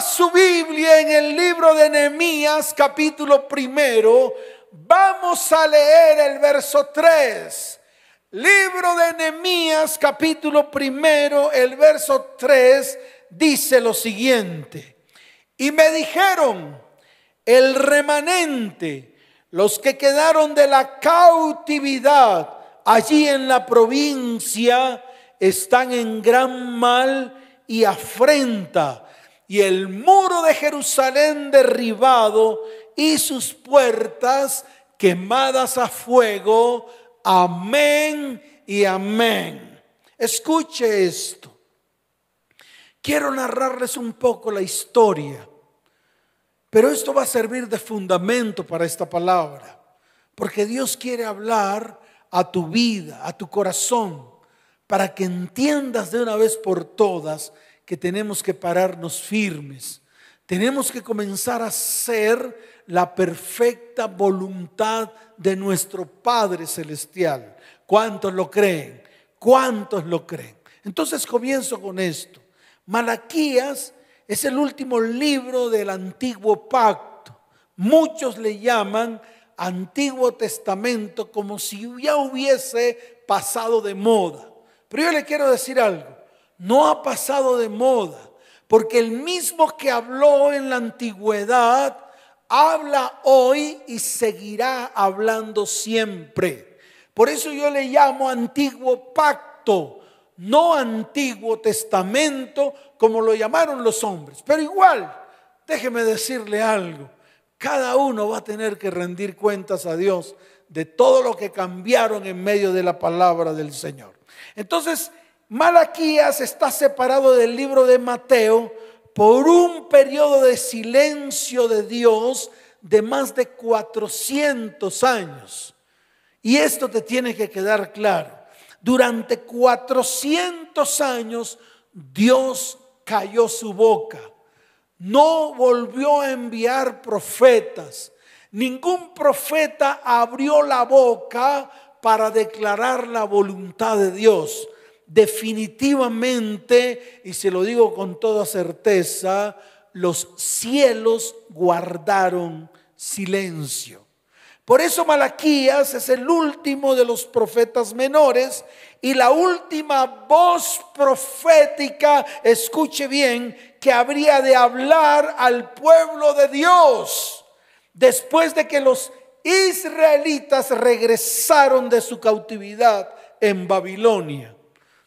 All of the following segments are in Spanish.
su Biblia en el libro de Nehemías capítulo primero, vamos a leer el verso 3. Libro de Nehemías capítulo primero, el verso 3 dice lo siguiente. Y me dijeron, el remanente, los que quedaron de la cautividad allí en la provincia, están en gran mal y afrenta, y el muro de Jerusalén derribado y sus puertas quemadas a fuego. Amén y amén. Escuche esto. Quiero narrarles un poco la historia, pero esto va a servir de fundamento para esta palabra, porque Dios quiere hablar a tu vida, a tu corazón para que entiendas de una vez por todas que tenemos que pararnos firmes. Tenemos que comenzar a ser la perfecta voluntad de nuestro Padre Celestial. ¿Cuántos lo creen? ¿Cuántos lo creen? Entonces comienzo con esto. Malaquías es el último libro del antiguo pacto. Muchos le llaman Antiguo Testamento como si ya hubiese pasado de moda. Pero yo le quiero decir algo, no ha pasado de moda, porque el mismo que habló en la antigüedad, habla hoy y seguirá hablando siempre. Por eso yo le llamo antiguo pacto, no antiguo testamento, como lo llamaron los hombres. Pero igual, déjeme decirle algo, cada uno va a tener que rendir cuentas a Dios de todo lo que cambiaron en medio de la palabra del Señor. Entonces, Malaquías está separado del libro de Mateo por un periodo de silencio de Dios de más de 400 años. Y esto te tiene que quedar claro. Durante 400 años Dios cayó su boca. No volvió a enviar profetas. Ningún profeta abrió la boca para declarar la voluntad de Dios. Definitivamente, y se lo digo con toda certeza, los cielos guardaron silencio. Por eso Malaquías es el último de los profetas menores y la última voz profética, escuche bien, que habría de hablar al pueblo de Dios después de que los israelitas regresaron de su cautividad en Babilonia.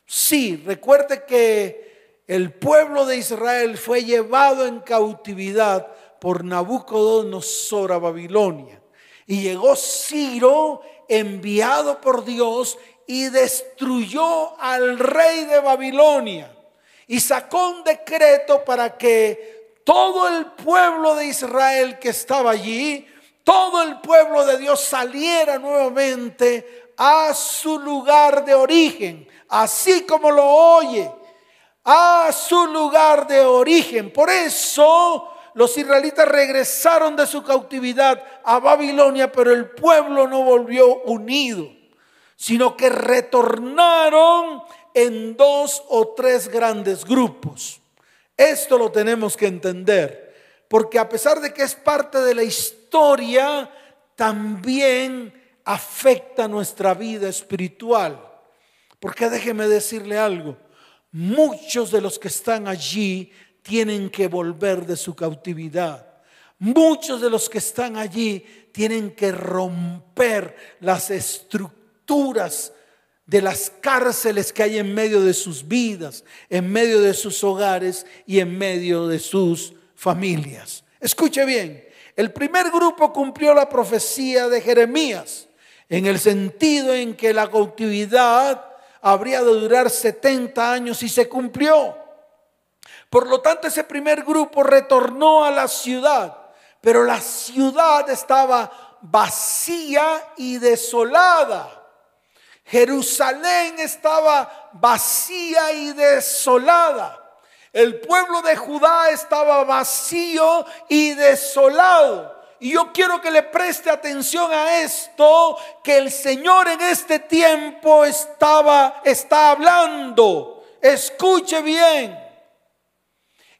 Sí, recuerde que el pueblo de Israel fue llevado en cautividad por Nabucodonosor a Babilonia. Y llegó Ciro, enviado por Dios, y destruyó al rey de Babilonia. Y sacó un decreto para que todo el pueblo de Israel que estaba allí todo el pueblo de Dios saliera nuevamente a su lugar de origen, así como lo oye, a su lugar de origen. Por eso los israelitas regresaron de su cautividad a Babilonia, pero el pueblo no volvió unido, sino que retornaron en dos o tres grandes grupos. Esto lo tenemos que entender, porque a pesar de que es parte de la historia, también afecta nuestra vida espiritual. Porque déjeme decirle algo, muchos de los que están allí tienen que volver de su cautividad. Muchos de los que están allí tienen que romper las estructuras de las cárceles que hay en medio de sus vidas, en medio de sus hogares y en medio de sus familias. Escuche bien, el primer grupo cumplió la profecía de Jeremías, en el sentido en que la cautividad habría de durar 70 años y se cumplió. Por lo tanto, ese primer grupo retornó a la ciudad, pero la ciudad estaba vacía y desolada. Jerusalén estaba vacía y desolada. El pueblo de Judá estaba vacío y desolado. Y yo quiero que le preste atención a esto que el Señor en este tiempo estaba está hablando. Escuche bien.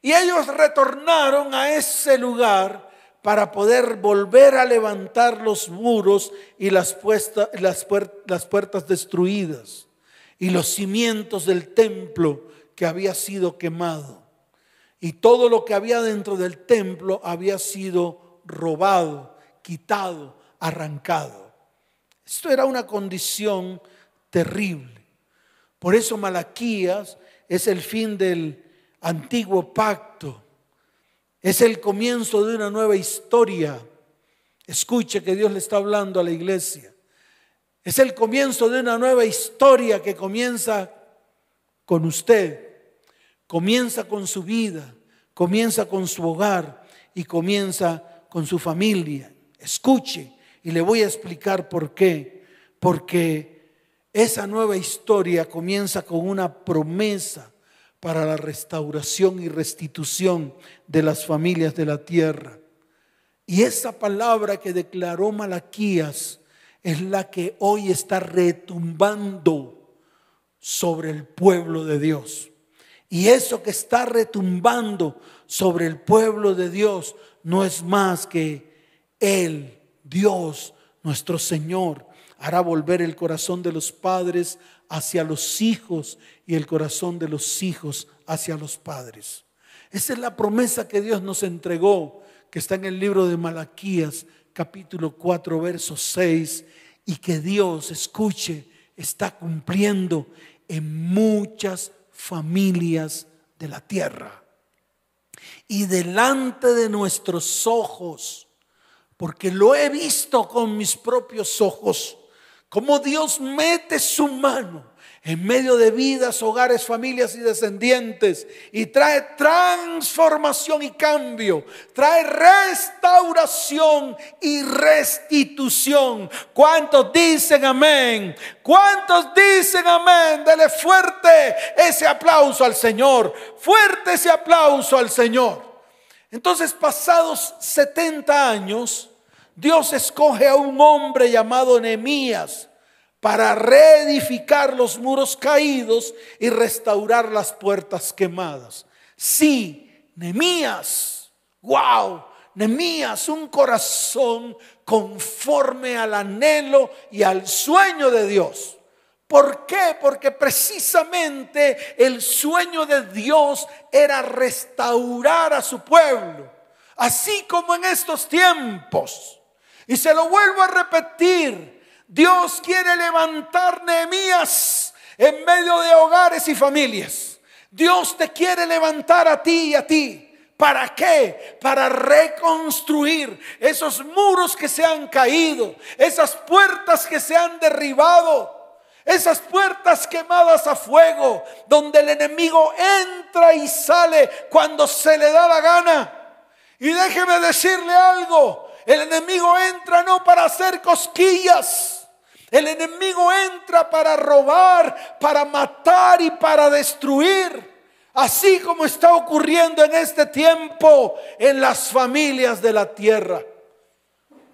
Y ellos retornaron a ese lugar para poder volver a levantar los muros y las, las, las puertas destruidas y los cimientos del templo que había sido quemado. Y todo lo que había dentro del templo había sido robado, quitado, arrancado. Esto era una condición terrible. Por eso Malaquías es el fin del antiguo pacto. Es el comienzo de una nueva historia. Escuche que Dios le está hablando a la iglesia. Es el comienzo de una nueva historia que comienza con usted, comienza con su vida, comienza con su hogar y comienza con su familia. Escuche y le voy a explicar por qué. Porque esa nueva historia comienza con una promesa para la restauración y restitución de las familias de la tierra. Y esa palabra que declaró Malaquías es la que hoy está retumbando sobre el pueblo de Dios. Y eso que está retumbando sobre el pueblo de Dios no es más que Él, Dios, nuestro Señor, hará volver el corazón de los padres hacia los hijos y el corazón de los hijos hacia los padres. Esa es la promesa que Dios nos entregó, que está en el libro de Malaquías, capítulo 4, verso 6, y que Dios, escuche, está cumpliendo en muchas familias de la tierra. Y delante de nuestros ojos, porque lo he visto con mis propios ojos, como Dios mete su mano en medio de vidas, hogares, familias y descendientes y trae transformación y cambio, trae restauración y restitución. ¿Cuántos dicen amén? ¿Cuántos dicen amén? Dele fuerte ese aplauso al Señor, fuerte ese aplauso al Señor. Entonces, pasados 70 años, Dios escoge a un hombre llamado Nehemías para reedificar los muros caídos y restaurar las puertas quemadas. Sí, Nehemías, wow, Nehemías, un corazón conforme al anhelo y al sueño de Dios. ¿Por qué? Porque precisamente el sueño de Dios era restaurar a su pueblo, así como en estos tiempos. Y se lo vuelvo a repetir. Dios quiere levantar Nehemías en medio de hogares y familias. Dios te quiere levantar a ti y a ti. ¿Para qué? Para reconstruir esos muros que se han caído, esas puertas que se han derribado, esas puertas quemadas a fuego, donde el enemigo entra y sale cuando se le da la gana. Y déjeme decirle algo, el enemigo entra no para hacer cosquillas. El enemigo entra para robar, para matar y para destruir. Así como está ocurriendo en este tiempo en las familias de la tierra.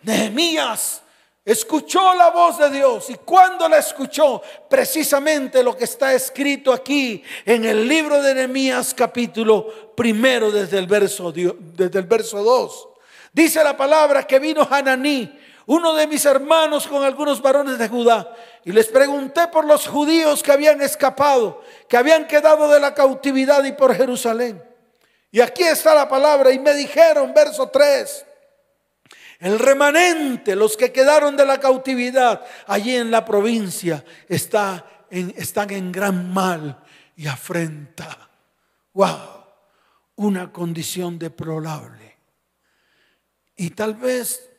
Nehemías escuchó la voz de Dios y cuando la escuchó, precisamente lo que está escrito aquí en el libro de Nehemías capítulo primero desde el verso, desde el verso 2. Dice la palabra que vino Hananí, uno de mis hermanos con algunos varones de Judá, y les pregunté por los judíos que habían escapado, que habían quedado de la cautividad y por Jerusalén. Y aquí está la palabra, y me dijeron, verso 3, el remanente, los que quedaron de la cautividad allí en la provincia, está en, están en gran mal y afrenta. ¡Wow! Una condición deplorable. Y tal vez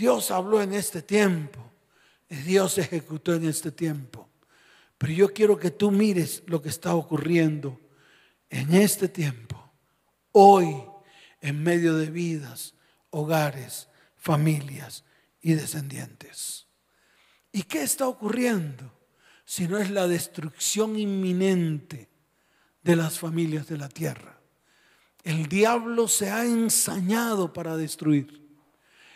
Dios habló en este tiempo, Dios ejecutó en este tiempo. Pero yo quiero que tú mires lo que está ocurriendo en este tiempo, hoy, en medio de vidas, hogares, familias y descendientes. ¿Y qué está ocurriendo? Si no es la destrucción inminente de las familias de la tierra. El diablo se ha ensañado para destruir.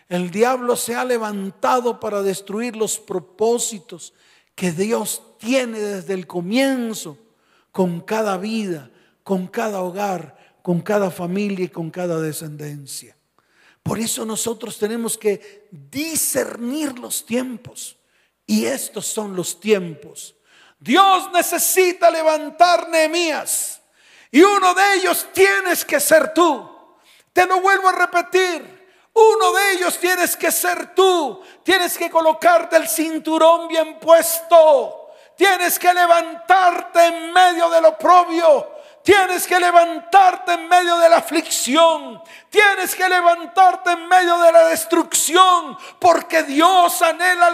El diablo se ha levantado para destruir los propósitos que Dios tiene desde el comienzo con cada vida, con cada hogar, con cada familia y con cada descendencia. Por eso nosotros tenemos que discernir los tiempos. Y estos son los tiempos. Dios necesita levantar Nehemías. Y uno de ellos tienes que ser tú. Te lo vuelvo a repetir. Uno de ellos tienes que ser tú. Tienes que colocarte el cinturón bien puesto. Tienes que levantarte en medio del oprobio. Tienes que levantarte en medio de la aflicción. Tienes que levantarte en medio de la destrucción. Porque Dios anhela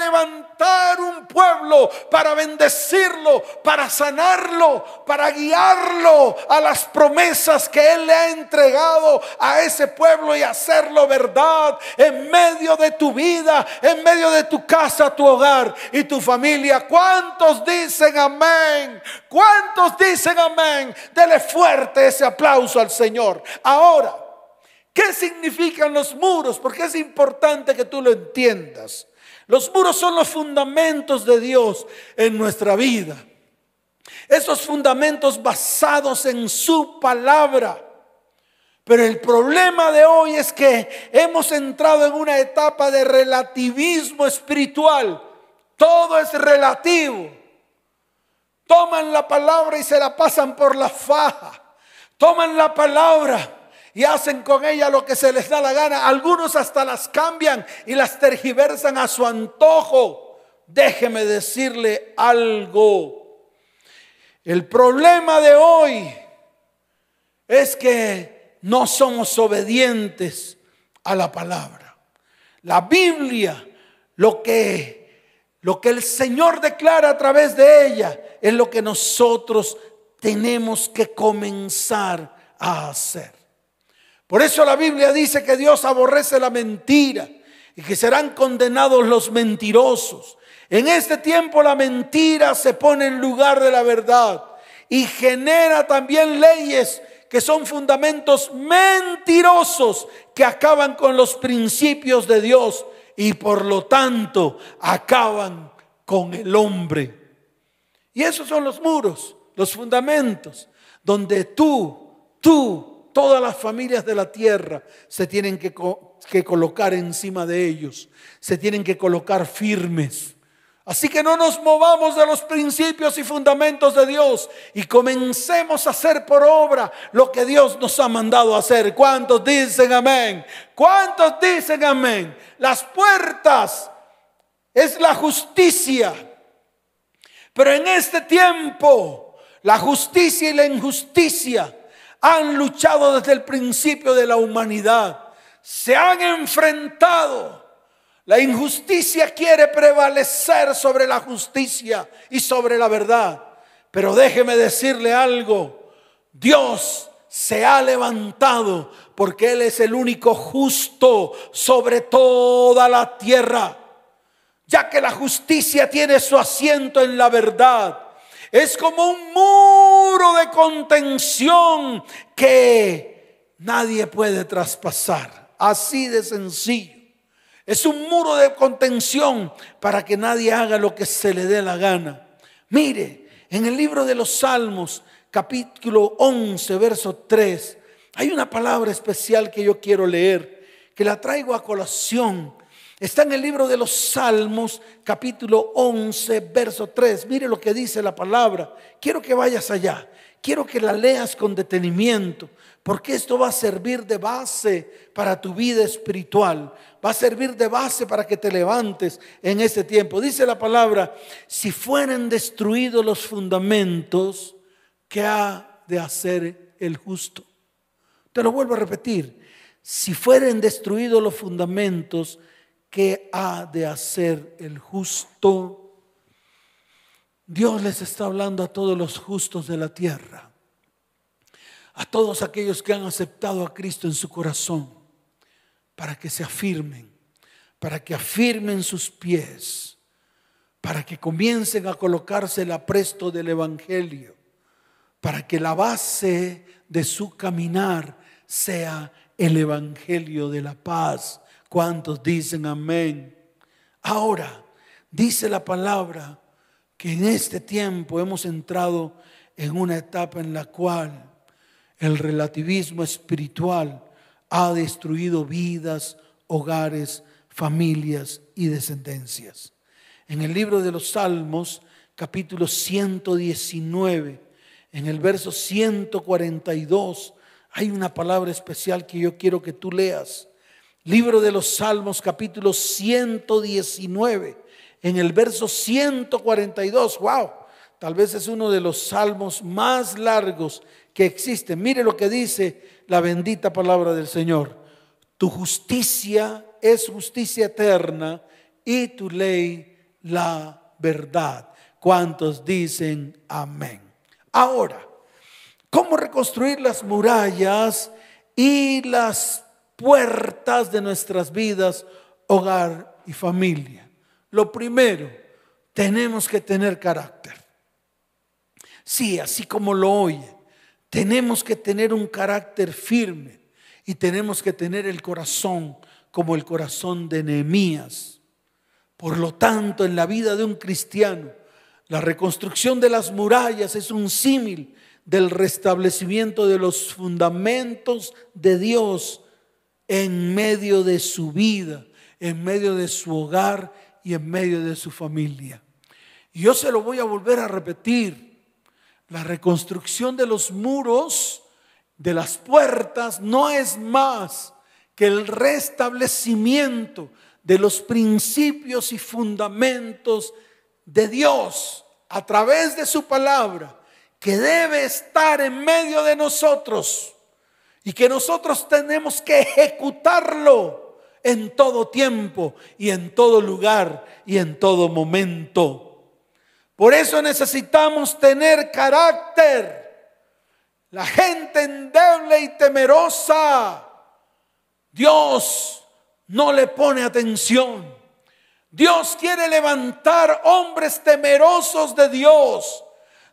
un pueblo para bendecirlo, para sanarlo, para guiarlo a las promesas que Él le ha entregado a ese pueblo y hacerlo verdad en medio de tu vida, en medio de tu casa, tu hogar y tu familia. ¿Cuántos dicen amén? ¿Cuántos dicen amén? Dele fuerte ese aplauso al Señor. Ahora, ¿qué significan los muros? Porque es importante que tú lo entiendas. Los muros son los fundamentos de Dios en nuestra vida. Esos fundamentos basados en su palabra. Pero el problema de hoy es que hemos entrado en una etapa de relativismo espiritual. Todo es relativo toman la palabra y se la pasan por la faja. Toman la palabra y hacen con ella lo que se les da la gana. Algunos hasta las cambian y las tergiversan a su antojo. Déjeme decirle algo. El problema de hoy es que no somos obedientes a la palabra. La Biblia, lo que lo que el Señor declara a través de ella es lo que nosotros tenemos que comenzar a hacer. Por eso la Biblia dice que Dios aborrece la mentira y que serán condenados los mentirosos. En este tiempo la mentira se pone en lugar de la verdad y genera también leyes que son fundamentos mentirosos que acaban con los principios de Dios y por lo tanto acaban con el hombre. Y esos son los muros, los fundamentos, donde tú, tú, todas las familias de la tierra se tienen que, colocar encima de ellos, se tienen que colocar firmes. Así que no nos movamos de los principios y fundamentos de Dios y comencemos a hacer por obra lo que Dios nos ha mandado hacer. ¿Cuántos dicen amén? ¿Cuántos dicen amén? Las puertas es la justicia. Pero en este tiempo, la justicia y la injusticia han luchado desde el principio de la humanidad. Se han enfrentado la injusticia quiere prevalecer sobre la justicia y sobre la verdad. Pero déjeme decirle algo. Dios se ha levantado porque Él es el único justo sobre toda la tierra. Ya que la justicia tiene su asiento en la verdad. Es como un muro de contención que nadie puede traspasar. Así de sencillo. Es un muro de contención para que nadie haga lo que se le dé la gana. Mire, en el libro de los Salmos, capítulo 11, verso 3, hay una palabra especial que yo quiero leer, que la traigo a colación. Está en el libro de los Salmos, capítulo 11, verso 3. Mire lo que dice la palabra. Quiero que vayas allá. Quiero que la leas con detenimiento, porque esto va a servir de base para tu vida espiritual, va a servir de base para que te levantes en este tiempo. Dice la palabra, si fueren destruidos los fundamentos, ¿qué ha de hacer el justo? Te lo vuelvo a repetir, si fueren destruidos los fundamentos, ¿qué ha de hacer el justo? Dios les está hablando a todos los justos de la tierra, a todos aquellos que han aceptado a Cristo en su corazón, para que se afirmen, para que afirmen sus pies, para que comiencen a colocarse el apresto del Evangelio, para que la base de su caminar sea el Evangelio de la paz. ¿Cuántos dicen amén? Ahora, dice la palabra, que en este tiempo hemos entrado en una etapa en la cual El relativismo espiritual ha destruido vidas, hogares, familias y descendencias. En el libro de los Salmos, capítulo 119, en el verso 142, hay una palabra especial que yo quiero que tú leas. Libro de los Salmos, capítulo 119, en el verso 142. ¡Wow! Tal vez es uno de los salmos más largos que existen. Mire lo que dice la bendita palabra del Señor. Tu justicia es justicia eterna y tu ley la verdad. ¿Cuántos dicen amén? Ahora, ¿cómo reconstruir las murallas y las puertas de nuestras vidas, hogar y familia. Lo primero, tenemos que tener carácter. Sí, así como lo oye, tenemos que tener un carácter firme y tenemos que tener el corazón como el corazón de Nehemías. Por lo tanto, en la vida de un cristiano, la reconstrucción de las murallas es un símil del restablecimiento de los fundamentos de Dios en medio de su vida, en medio de su hogar y en medio de su familia. Y yo se lo voy a volver a repetir. La reconstrucción de los muros, de las puertas, no es más que el restablecimiento de los principios y fundamentos de Dios a través de su palabra, que debe estar en medio de nosotros y que nosotros tenemos que ejecutarlo en todo tiempo y en todo lugar y en todo momento. Por eso necesitamos tener carácter. La gente endeble y temerosa, Dios no le pone atención. Dios quiere levantar hombres temerosos de Dios.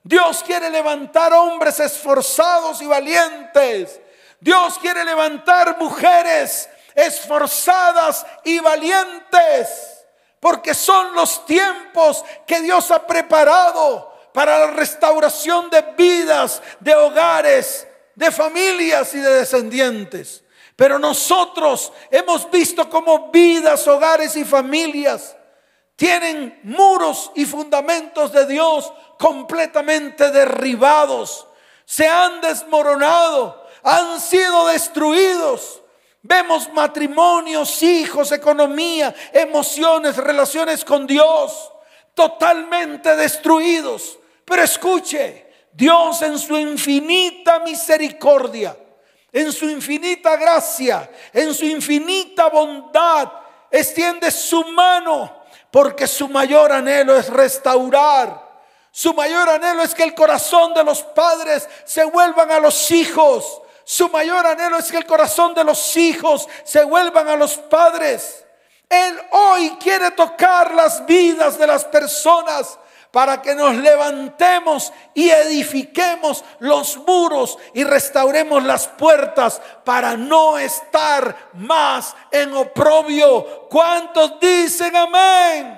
Dios quiere levantar hombres esforzados y valientes Dios quiere levantar mujeres esforzadas y valientes, porque son los tiempos que Dios ha preparado para la restauración de vidas, de hogares, de familias y de descendientes. Pero nosotros hemos visto cómo vidas, hogares y familias tienen muros y fundamentos de Dios completamente derribados, se han desmoronado, han sido destruidos. Vemos matrimonios, hijos, economía, emociones, relaciones con Dios totalmente destruidos. Pero escuche, Dios en su infinita misericordia, en su infinita gracia, en su infinita bondad, extiende su mano porque su mayor anhelo es restaurar. Su mayor anhelo es que el corazón de los padres se vuelvan a los hijos su mayor anhelo es que el corazón de los hijos se vuelvan a los padres. Él hoy quiere tocar las vidas de las personas para que nos levantemos y edifiquemos los muros y restauremos las puertas para no estar más en oprobio. ¿Cuántos dicen amén?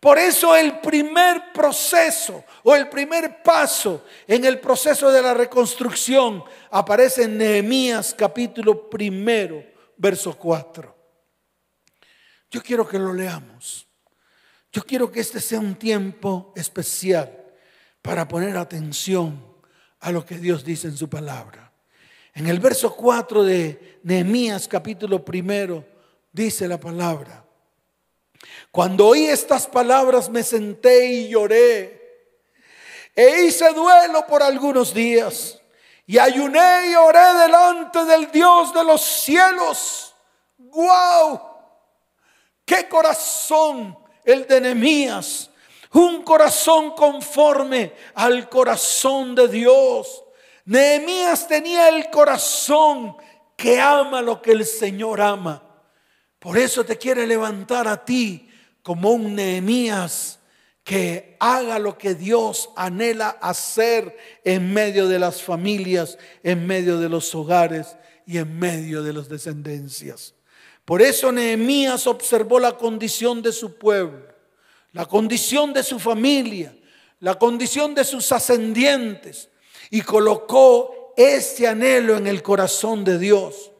Por eso el primer proceso o el primer paso en el proceso de la reconstrucción aparece en Nehemías capítulo primero, verso 4. Yo quiero que lo leamos. Yo quiero que este sea un tiempo especial para poner atención a lo que Dios dice en su palabra. En el verso 4 de Nehemías capítulo primero dice la palabra. Cuando oí estas palabras me senté y lloré e hice duelo por algunos días y ayuné y oré delante del Dios de los cielos. ¡Wow! ¡Qué corazón el de Nehemías! Un corazón conforme al corazón de Dios. Nehemías tenía el corazón que ama lo que el Señor ama. Por eso te quiere levantar a ti como un Nehemías que haga lo que Dios anhela hacer en medio de las familias, en medio de los hogares y en medio de las descendencias. Por eso Nehemías observó la condición de su pueblo, la condición de su familia, la condición de sus ascendientes y colocó este anhelo en el corazón de Dios.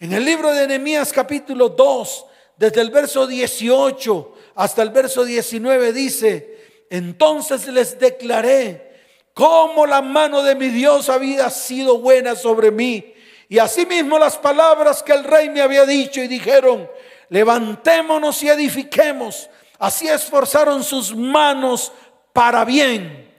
En el libro de Nehemías capítulo 2, desde el verso 18 hasta el verso 19 dice, entonces les declaré cómo la mano de mi Dios había sido buena sobre mí. Y asimismo las palabras que el rey me había dicho y dijeron, levantémonos y edifiquemos. Así esforzaron sus manos para bien.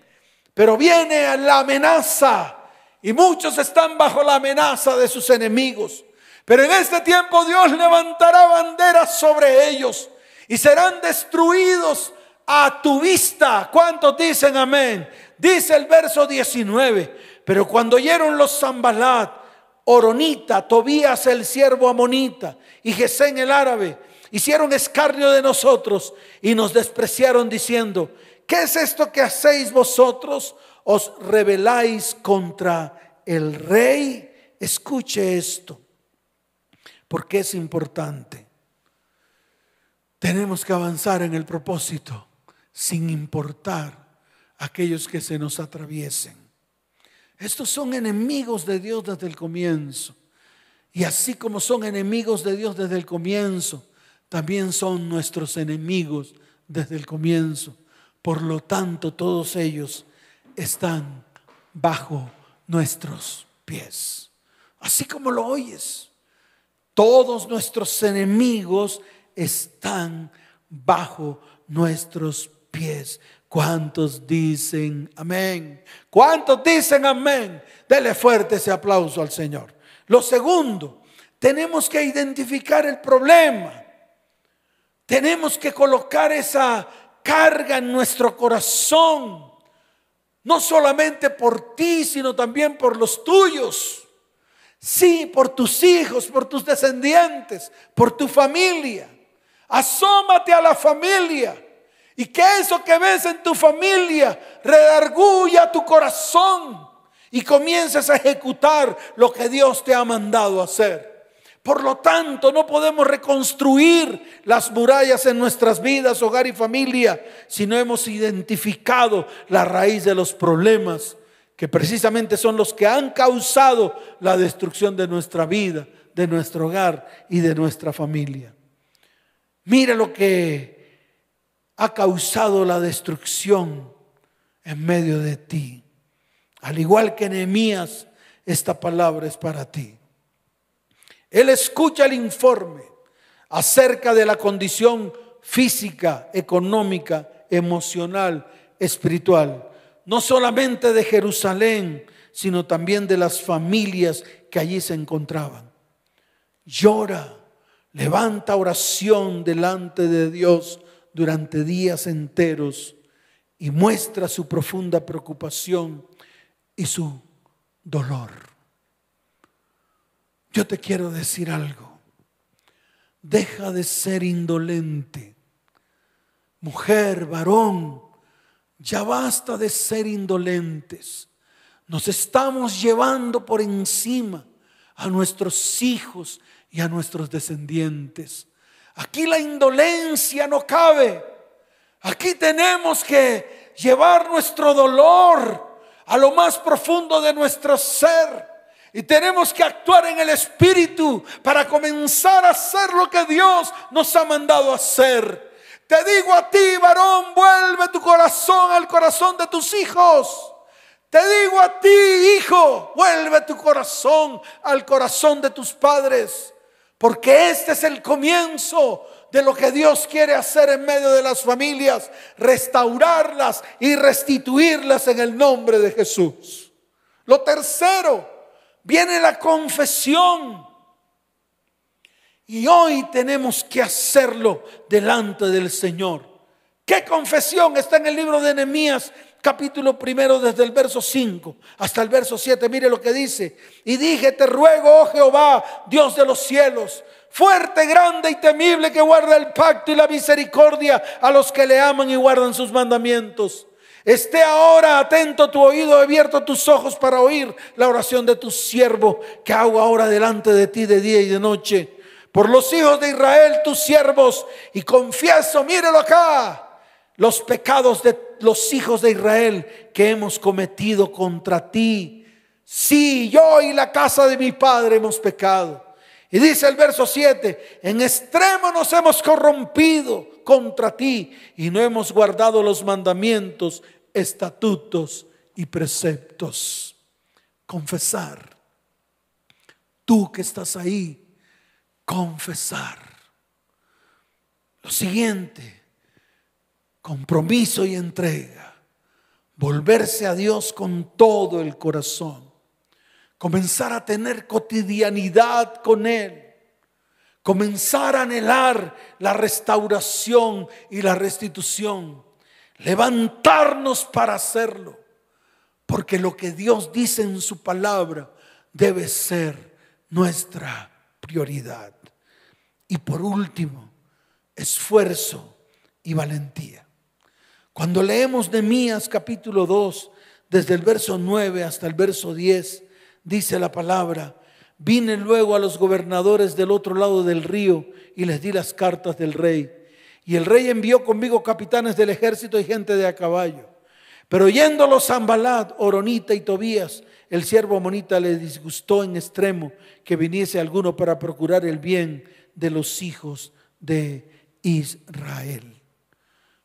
Pero viene la amenaza y muchos están bajo la amenaza de sus enemigos. Pero en este tiempo Dios levantará banderas sobre ellos y serán destruidos a tu vista. ¿Cuántos dicen amén? Dice el verso 19. Pero cuando oyeron los Zambalat, Oronita, Tobías el siervo amonita y Gesén el árabe, hicieron escarnio de nosotros y nos despreciaron diciendo, ¿qué es esto que hacéis vosotros? Os rebeláis contra el rey. Escuche esto, porque es importante. Tenemos que avanzar en el propósito sin importar aquellos que se nos atraviesen. Estos son enemigos de Dios desde el comienzo. Y así como son enemigos de Dios desde el comienzo, también son nuestros enemigos desde el comienzo. Por lo tanto, todos ellos están bajo nuestros pies. Así como lo oyes, todos nuestros enemigos están bajo nuestros pies. ¿Cuántos dicen amén? ¿Cuántos dicen amén? Dele fuerte ese aplauso al Señor. Lo segundo, tenemos que identificar el problema. Tenemos que colocar esa carga en nuestro corazón, no solamente por ti, sino también por los tuyos. Sí, por tus hijos, por tus descendientes, por tu familia. Asómate a la familia y que eso que ves en tu familia redarguya tu corazón y comiences a ejecutar lo que Dios te ha mandado hacer. Por lo tanto, no podemos reconstruir las murallas en nuestras vidas, hogar y familia, si no hemos identificado la raíz de los problemas, que precisamente son los que han causado la destrucción de nuestra vida, de nuestro hogar y de nuestra familia. Mira lo que ha causado la destrucción en medio de ti. Al igual que Nehemías, esta palabra es para ti. Él escucha el informe acerca de la condición física, económica, emocional, espiritual, no solamente de Jerusalén, sino también de las familias que allí se encontraban. Llora, levanta oración delante de Dios durante días enteros y muestra su profunda preocupación y su dolor. Yo te quiero decir algo. Deja de ser indolente. Mujer, varón, ya basta de ser indolentes. Nos estamos llevando por encima a nuestros hijos y a nuestros descendientes. Aquí la indolencia no cabe. Aquí tenemos que llevar nuestro dolor a lo más profundo de nuestro ser y tenemos que actuar en el Espíritu para comenzar a hacer lo que Dios nos ha mandado hacer. Te digo a ti, varón, vuelve tu corazón al corazón de tus hijos. Te digo a ti, hijo, vuelve tu corazón al corazón de tus padres. Porque este es el comienzo de lo que Dios quiere hacer en medio de las familias, restaurarlas y restituirlas en el nombre de Jesús. Lo tercero, viene la confesión. Y hoy tenemos que hacerlo delante del Señor. ¿Qué confesión está en el libro de Nehemías, capítulo primero, desde el verso 5 hasta el verso 7? Mire lo que dice. Y dije, te ruego, oh Jehová, Dios de los cielos, fuerte, grande y temible que guarda el pacto y la misericordia a los que le aman y guardan sus mandamientos Esté ahora atento tu oído, abierto tus ojos para oír la oración de tu siervo que hago ahora delante de ti de día y de noche. Por los hijos de Israel, tus siervos, y confieso, mírelo acá, los pecados de los hijos de Israel que hemos cometido contra ti. Sí, yo y la casa de mi padre hemos pecado. Y dice el verso 7, en extremo nos hemos corrompido contra ti y no hemos guardado los mandamientos, estatutos y preceptos. Confesar. Tú que estás ahí, confesar. Lo siguiente, compromiso y entrega. Volverse a Dios con todo el corazón comenzar a tener cotidianidad con Él, comenzar a anhelar la restauración y la restitución, levantarnos para hacerlo, porque lo que Dios dice en su palabra debe ser nuestra prioridad. Y por último, esfuerzo y valentía. Cuando leemos Mías capítulo 2, desde el verso 9 hasta el verso 10, dice la palabra, vine luego a los gobernadores del otro lado del río y les di las cartas del rey. Y el rey envió conmigo capitanes del ejército y gente de a caballo. Pero oyéndolo Zambalat, Oronita y Tobías, el siervo Monita le disgustó en extremo que viniese alguno para procurar el bien de los hijos de Israel.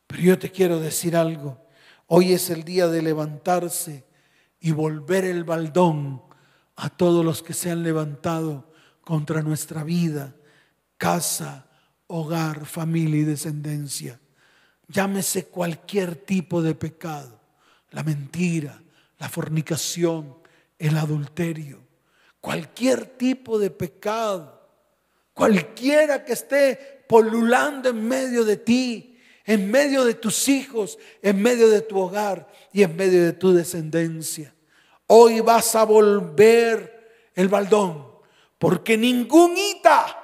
Pero yo te quiero decir algo. Hoy es el día de levantarse y volver el baldón a todos los que se han levantado contra nuestra vida, casa, hogar, familia y descendencia. Llámese cualquier tipo de pecado, la mentira, la fornicación, el adulterio, cualquier tipo de pecado, cualquiera que esté polulando en medio de ti, en medio de tus hijos, en medio de tu hogar y en medio de tu descendencia. Hoy vas a volver el baldón, porque ningún ita,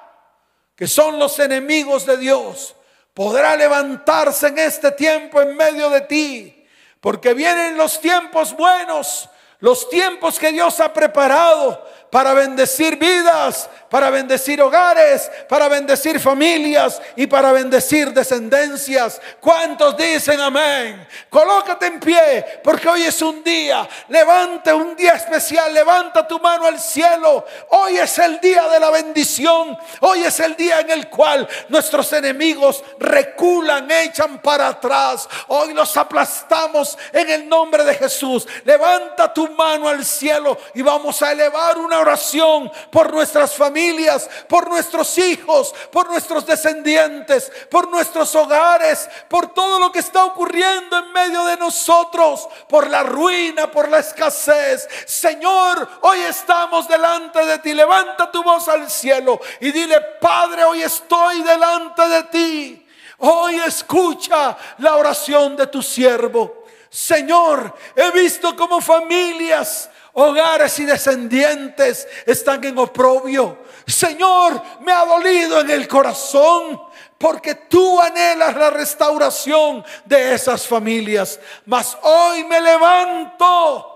que son los enemigos de Dios, podrá levantarse en este tiempo en medio de ti, porque vienen los tiempos buenos, los tiempos que Dios ha preparado para bendecir vidas, para bendecir hogares, para bendecir familias y para bendecir descendencias. ¿Cuántos dicen amén? Colócate en pie porque hoy es un día. Levante un día especial. Levanta tu mano al cielo. Hoy es el día de la bendición. Hoy es el día en el cual nuestros enemigos reculan, echan para atrás. Hoy los aplastamos en el nombre de Jesús. Levanta tu mano al cielo y vamos a elevar una oración por nuestras familias, por nuestros hijos, por nuestros descendientes, por nuestros hogares, por todo lo que está ocurriendo en medio de nosotros, por la ruina, por la escasez. Señor, hoy estamos delante de ti. Levanta tu voz al cielo y dile, Padre, hoy estoy delante de ti. Hoy escucha la oración de tu siervo. Señor, he visto como familias hogares y descendientes están en oprobio. Señor, me ha dolido en el corazón porque tú anhelas la restauración de esas familias. Mas hoy me levanto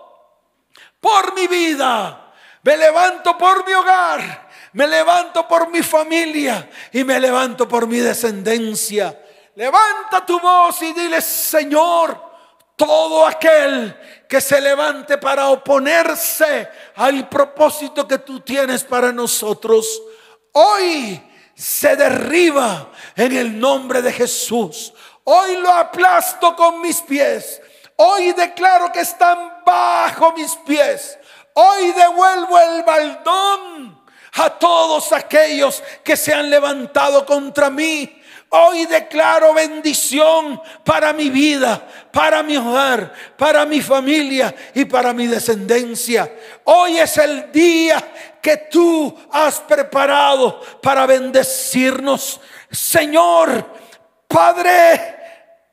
por mi vida, me levanto por mi hogar, me levanto por mi familia y me levanto por mi descendencia. Levanta tu voz y dile, Señor, todo aquel que se levante para oponerse al propósito que tú tienes para nosotros, hoy se derriba en el nombre de Jesús. Hoy lo aplasto con mis pies. Hoy declaro que están bajo mis pies. Hoy devuelvo el baldón a todos aquellos que se han levantado contra mí Hoy declaro bendición para mi vida, para mi hogar, para mi familia y para mi descendencia. Hoy es el día que tú has preparado para bendecirnos. Señor, Padre,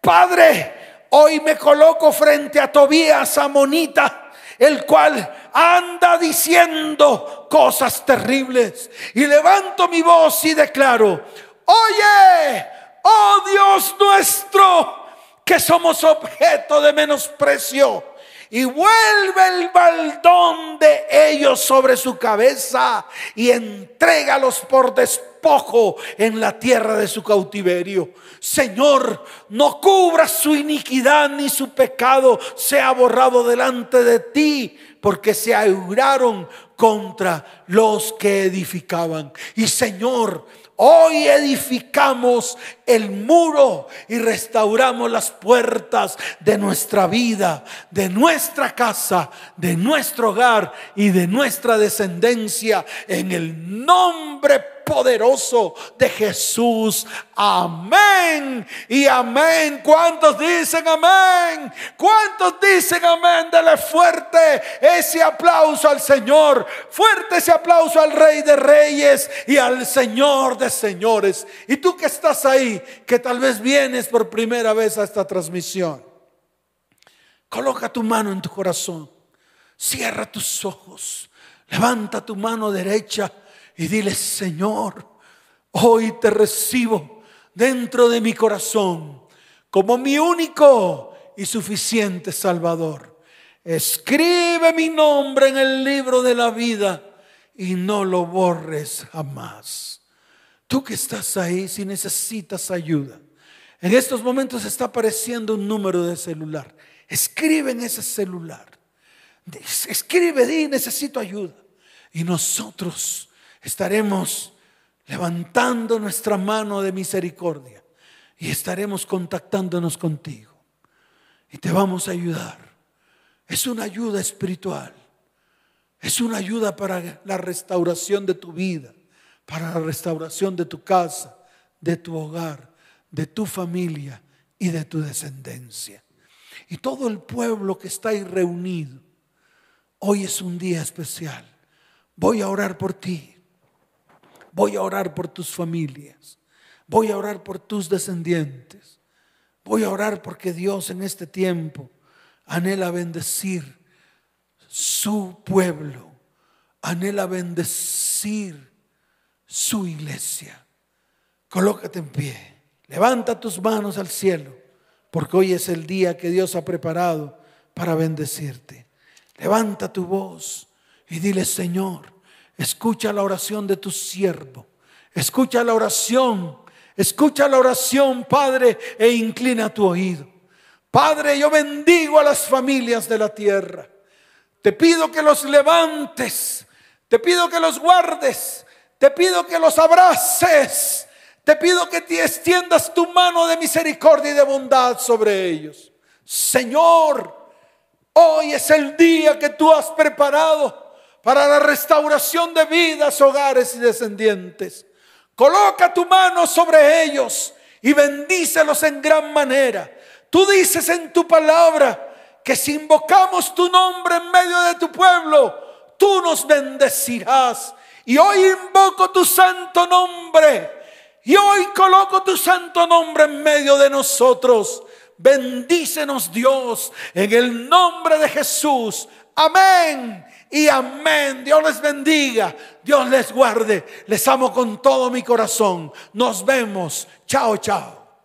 Padre, hoy me coloco frente a Tobías Amonita, el cual anda diciendo cosas terribles. Y levanto mi voz y declaro, Oye, oh Dios nuestro, que somos objeto de menosprecio y vuelve el baldón de ellos sobre su cabeza y entrégalos por despojo en la tierra de su cautiverio. Señor, no cubra su iniquidad ni su pecado sea borrado delante de ti, porque se airaron contra los que edificaban. Y Señor, Hoy edificamos el muro y restauramos las puertas de nuestra vida, de nuestra casa, de nuestro hogar y de nuestra descendencia en el nombre poderoso de Jesús. Amén y amén. ¿Cuántos dicen amén? ¿Cuántos dicen amén? Dele fuerte ese aplauso al Señor. Fuerte ese aplauso al Rey de Reyes y al Señor de Señores. Y tú que estás ahí, que tal vez vienes por primera vez a esta transmisión. Coloca tu mano en tu corazón. Cierra tus ojos. Levanta tu mano derecha y dile, Señor, hoy te recibo dentro de mi corazón como mi único y suficiente Salvador. Escribe mi nombre en el libro de la vida y no lo borres jamás. Tú que estás ahí, si necesitas ayuda, en estos momentos está apareciendo un número de celular. Escribe en ese celular. Escribe, di, necesito ayuda. Y nosotros estaremos levantando nuestra mano de misericordia y estaremos contactándonos contigo. Y te vamos a ayudar. Es una ayuda espiritual. Es una ayuda para la restauración de tu vida, para la restauración de tu casa, de tu hogar, de tu familia y de tu descendencia. Y todo el pueblo que está ahí reunido, hoy es un día especial. Voy a orar por ti. Voy a orar por tus familias. Voy a orar por tus descendientes. Voy a orar porque Dios en este tiempo anhela bendecir su pueblo. Anhela bendecir su iglesia. Colócate en pie. Levanta tus manos al cielo, porque hoy es el día que Dios ha preparado para bendecirte. Levanta tu voz y dile, Señor, Escucha la oración de tu siervo. Escucha la oración. Escucha la oración, Padre, e inclina tu oído. Padre, yo bendigo a las familias de la tierra. Te pido que los levantes. Te pido que los guardes. Te pido que los abraces. Te pido que te extiendas tu mano de misericordia y de bondad sobre ellos. Señor, hoy es el día que tú has preparado para la restauración de vidas, hogares y descendientes. Coloca tu mano sobre ellos y bendícelos en gran manera. Tú dices en tu palabra que si invocamos tu nombre en medio de tu pueblo, tú nos bendecirás. Y hoy invoco tu santo nombre. Y hoy coloco tu santo nombre en medio de nosotros. Bendícenos Dios en el nombre de Jesús. Amén y amén. Dios les bendiga, Dios les guarde. Les amo con todo mi corazón. Nos vemos. Chao, chao.